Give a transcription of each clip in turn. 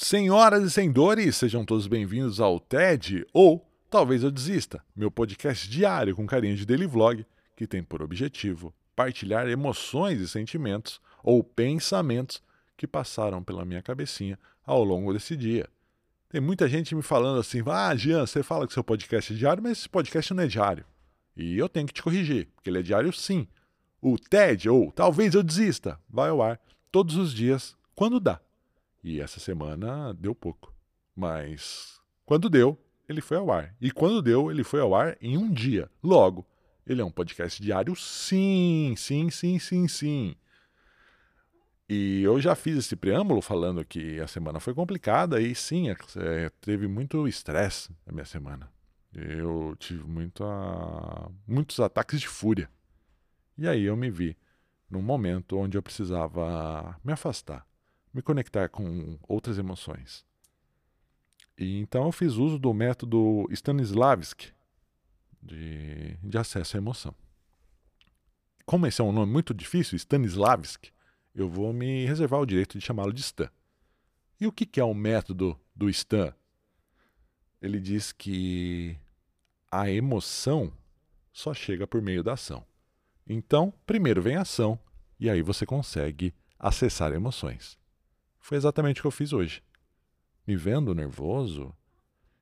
Senhoras e senhores, sejam todos bem-vindos ao TED ou Talvez Eu Desista, meu podcast diário com carinho de daily vlog que tem por objetivo partilhar emoções e sentimentos ou pensamentos que passaram pela minha cabecinha ao longo desse dia. Tem muita gente me falando assim: ah, Jean, você fala que seu podcast é diário, mas esse podcast não é diário. E eu tenho que te corrigir, porque ele é diário sim. O TED, ou Talvez Eu Desista, vai ao ar todos os dias, quando dá. E essa semana deu pouco. Mas quando deu, ele foi ao ar. E quando deu, ele foi ao ar em um dia. Logo, ele é um podcast diário? Sim, sim, sim, sim, sim. E eu já fiz esse preâmbulo falando que a semana foi complicada e sim, é, teve muito estresse na minha semana. Eu tive muitos ataques de fúria. E aí eu me vi num momento onde eu precisava me afastar, me conectar com outras emoções. E então eu fiz uso do método Stanislavski de, de acesso à emoção. Como esse é um nome muito difícil, Stanislavski, eu vou me reservar o direito de chamá-lo de Stan. E o que é o método do Stan? Ele diz que a emoção só chega por meio da ação. Então, primeiro vem a ação e aí você consegue acessar emoções. Foi exatamente o que eu fiz hoje. Me vendo nervoso,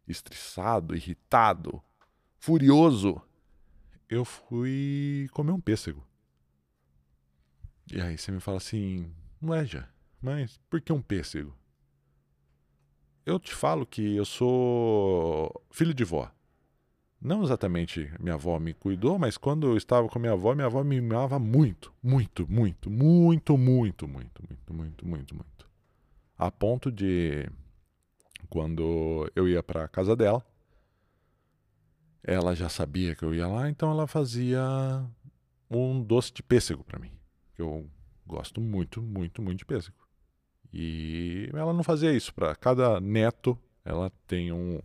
estressado, irritado, furioso, eu fui comer um pêssego. E aí você me fala assim, já, mas por que um pêssego? Eu te falo que eu sou filho de vó. Não exatamente minha avó me cuidou, mas quando eu estava com minha avó, minha avó me mimava muito, muito, muito, muito, muito, muito, muito, muito, muito, muito. A ponto de quando eu ia para a casa dela, ela já sabia que eu ia lá, então ela fazia um doce de pêssego para mim. Eu gosto muito, muito, muito de pêssego. E ela não fazia isso para cada neto, ela tem um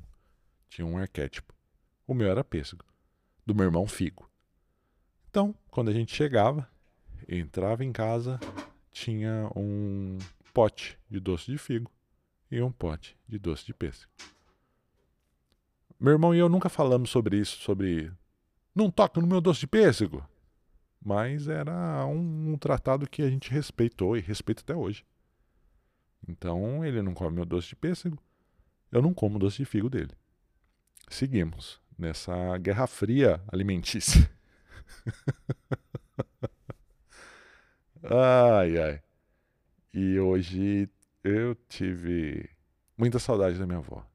tinha um arquétipo. O meu era pêssego, do meu irmão figo. Então, quando a gente chegava, entrava em casa, tinha um pote de doce de figo e um pote de doce de pêssego. Meu irmão e eu nunca falamos sobre isso, sobre não toca no meu doce de pêssego. Mas era um, um tratado que a gente respeitou e respeita até hoje. Então ele não come meu doce de pêssego, eu não como o doce de figo dele. Seguimos nessa guerra fria alimentícia. ai, ai. E hoje eu tive muita saudade da minha avó,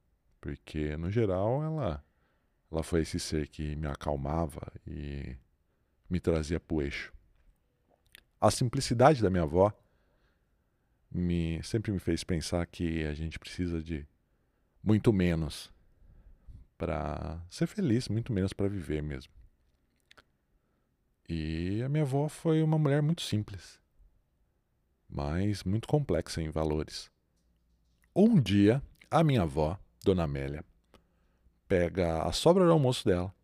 porque no geral ela ela foi esse ser que me acalmava e me trazia pro eixo. A simplicidade da minha avó me sempre me fez pensar que a gente precisa de muito menos para ser feliz, muito menos para viver mesmo. E a minha avó foi uma mulher muito simples, mas muito complexa em valores. Um dia, a minha avó, Dona Amélia, pega a sobra do almoço dela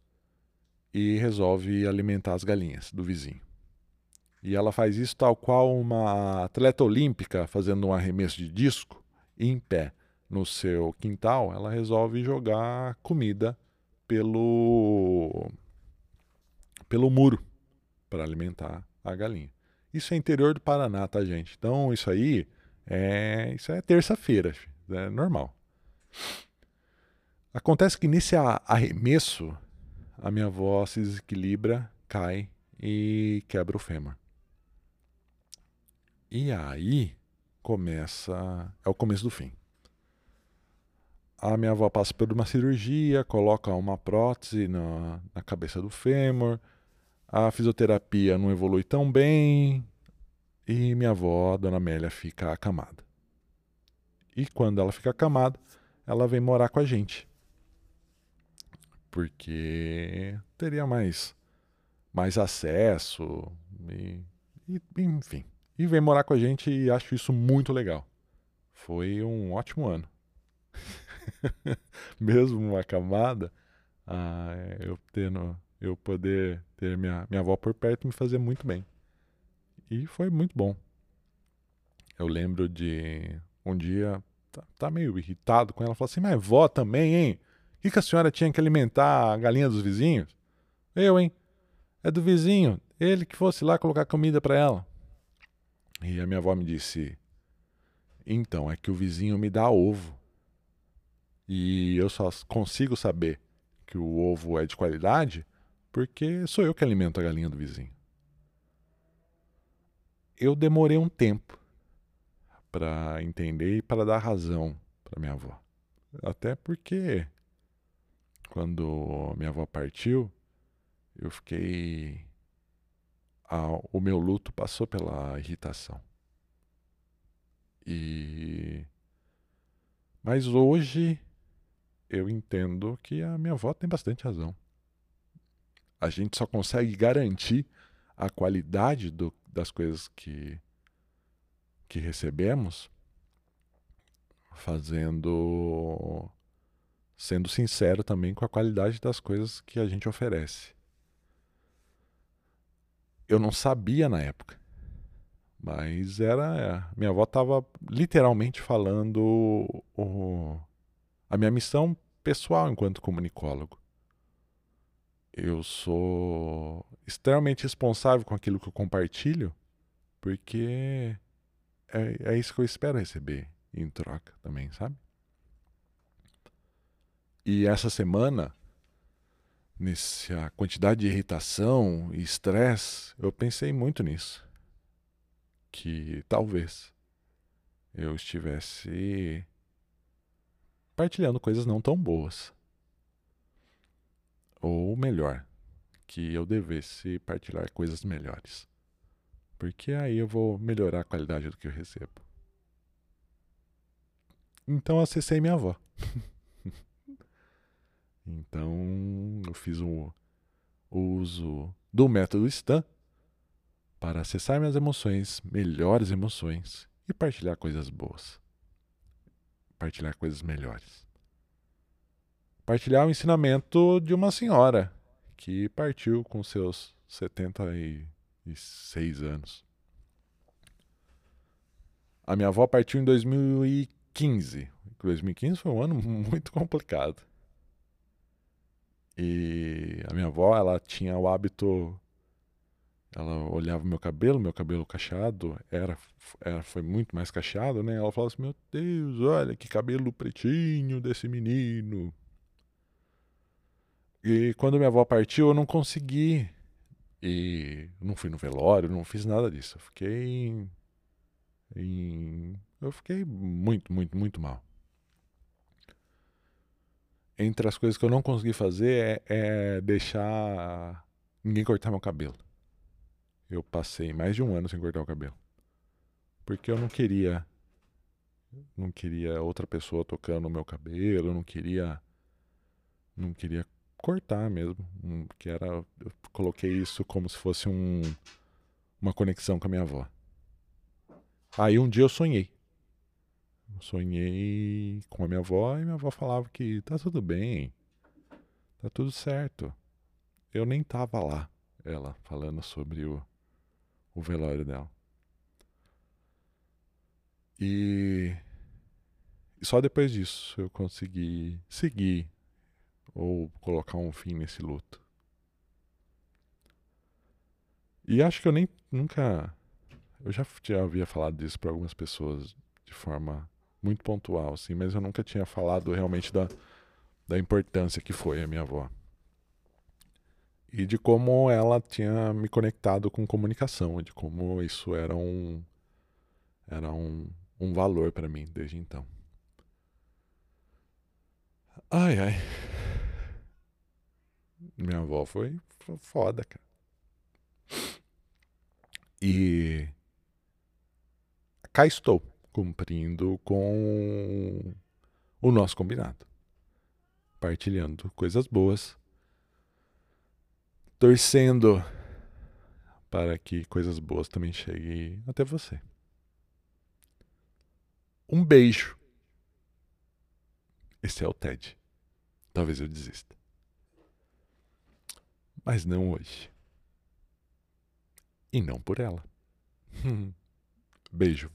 e resolve alimentar as galinhas do vizinho. E ela faz isso tal qual uma atleta olímpica fazendo um arremesso de disco em pé no seu quintal, ela resolve jogar comida pelo pelo muro para alimentar a galinha. Isso é interior do Paraná, tá, gente? Então isso aí é isso é terça-feira, é normal. Acontece que nesse arremesso a minha avó se desequilibra, cai e quebra o fêmur. E aí começa é o começo do fim a minha avó passa por uma cirurgia, coloca uma prótese na, na cabeça do fêmur, a fisioterapia não evolui tão bem e minha avó, Dona Amélia, fica acamada. E quando ela fica acamada, ela vem morar com a gente. Porque teria mais, mais acesso, e, e, enfim. E vem morar com a gente e acho isso muito legal. Foi um ótimo ano. mesmo uma camada, ah, eu tendo, eu poder ter minha, minha avó por perto me fazer muito bem. E foi muito bom. Eu lembro de um dia tá, tá meio irritado com ela. Fala assim: Mas vó também, hein? O que, que a senhora tinha que alimentar a galinha dos vizinhos? Eu, hein? É do vizinho. Ele que fosse lá colocar comida para ela. E a minha avó me disse: Então, é que o vizinho me dá ovo. E eu só consigo saber que o ovo é de qualidade porque sou eu que alimento a galinha do vizinho. Eu demorei um tempo para entender e para dar razão para minha avó. Até porque quando minha avó partiu, eu fiquei. Ah, o meu luto passou pela irritação. E. Mas hoje eu entendo que a minha avó tem bastante razão. A gente só consegue garantir a qualidade do, das coisas que, que recebemos fazendo sendo sincero também com a qualidade das coisas que a gente oferece. Eu não sabia na época, mas era. Minha avó estava literalmente falando o, a minha missão pessoal enquanto comunicólogo. Eu sou extremamente responsável com aquilo que eu compartilho, porque é, é isso que eu espero receber em troca também, sabe? E essa semana, nessa quantidade de irritação e estresse, eu pensei muito nisso. Que talvez eu estivesse partilhando coisas não tão boas. Ou melhor, que eu devesse partilhar coisas melhores. Porque aí eu vou melhorar a qualidade do que eu recebo. Então acessei minha avó. Então eu fiz o uso do método STAN para acessar minhas emoções, melhores emoções e partilhar coisas boas. Partilhar coisas melhores. Partilhar o ensinamento de uma senhora que partiu com seus 76 anos. A minha avó partiu em 2015. 2015 foi um ano muito complicado. E a minha avó, ela tinha o hábito. Ela olhava meu cabelo, meu cabelo cacheado, era, era, foi muito mais cacheado, né? Ela falava assim: Meu Deus, olha que cabelo pretinho desse menino. E quando minha avó partiu, eu não consegui. E não fui no velório, não fiz nada disso. Eu fiquei. Em, eu fiquei muito, muito, muito mal entre as coisas que eu não consegui fazer é, é deixar ninguém cortar meu cabelo. Eu passei mais de um ano sem cortar o cabelo. Porque eu não queria. Não queria outra pessoa tocando no meu cabelo, eu não queria. Não queria cortar mesmo. Que era. Eu coloquei isso como se fosse um, uma conexão com a minha avó. Aí um dia eu sonhei sonhei com a minha avó e minha avó falava que tá tudo bem, tá tudo certo. Eu nem tava lá, ela falando sobre o, o velório dela. E, e só depois disso eu consegui seguir ou colocar um fim nesse luto. E acho que eu nem nunca. Eu já, já havia falado disso para algumas pessoas de forma muito pontual, assim, mas eu nunca tinha falado realmente da, da importância que foi a minha avó. E de como ela tinha me conectado com comunicação, de como isso era um, era um, um valor para mim desde então. Ai, ai. Minha avó foi foda, cara. E cá estou cumprindo com o nosso combinado, partilhando coisas boas, torcendo para que coisas boas também cheguem até você. Um beijo. Esse é o TED. Talvez eu desista. Mas não hoje. E não por ela. Beijo.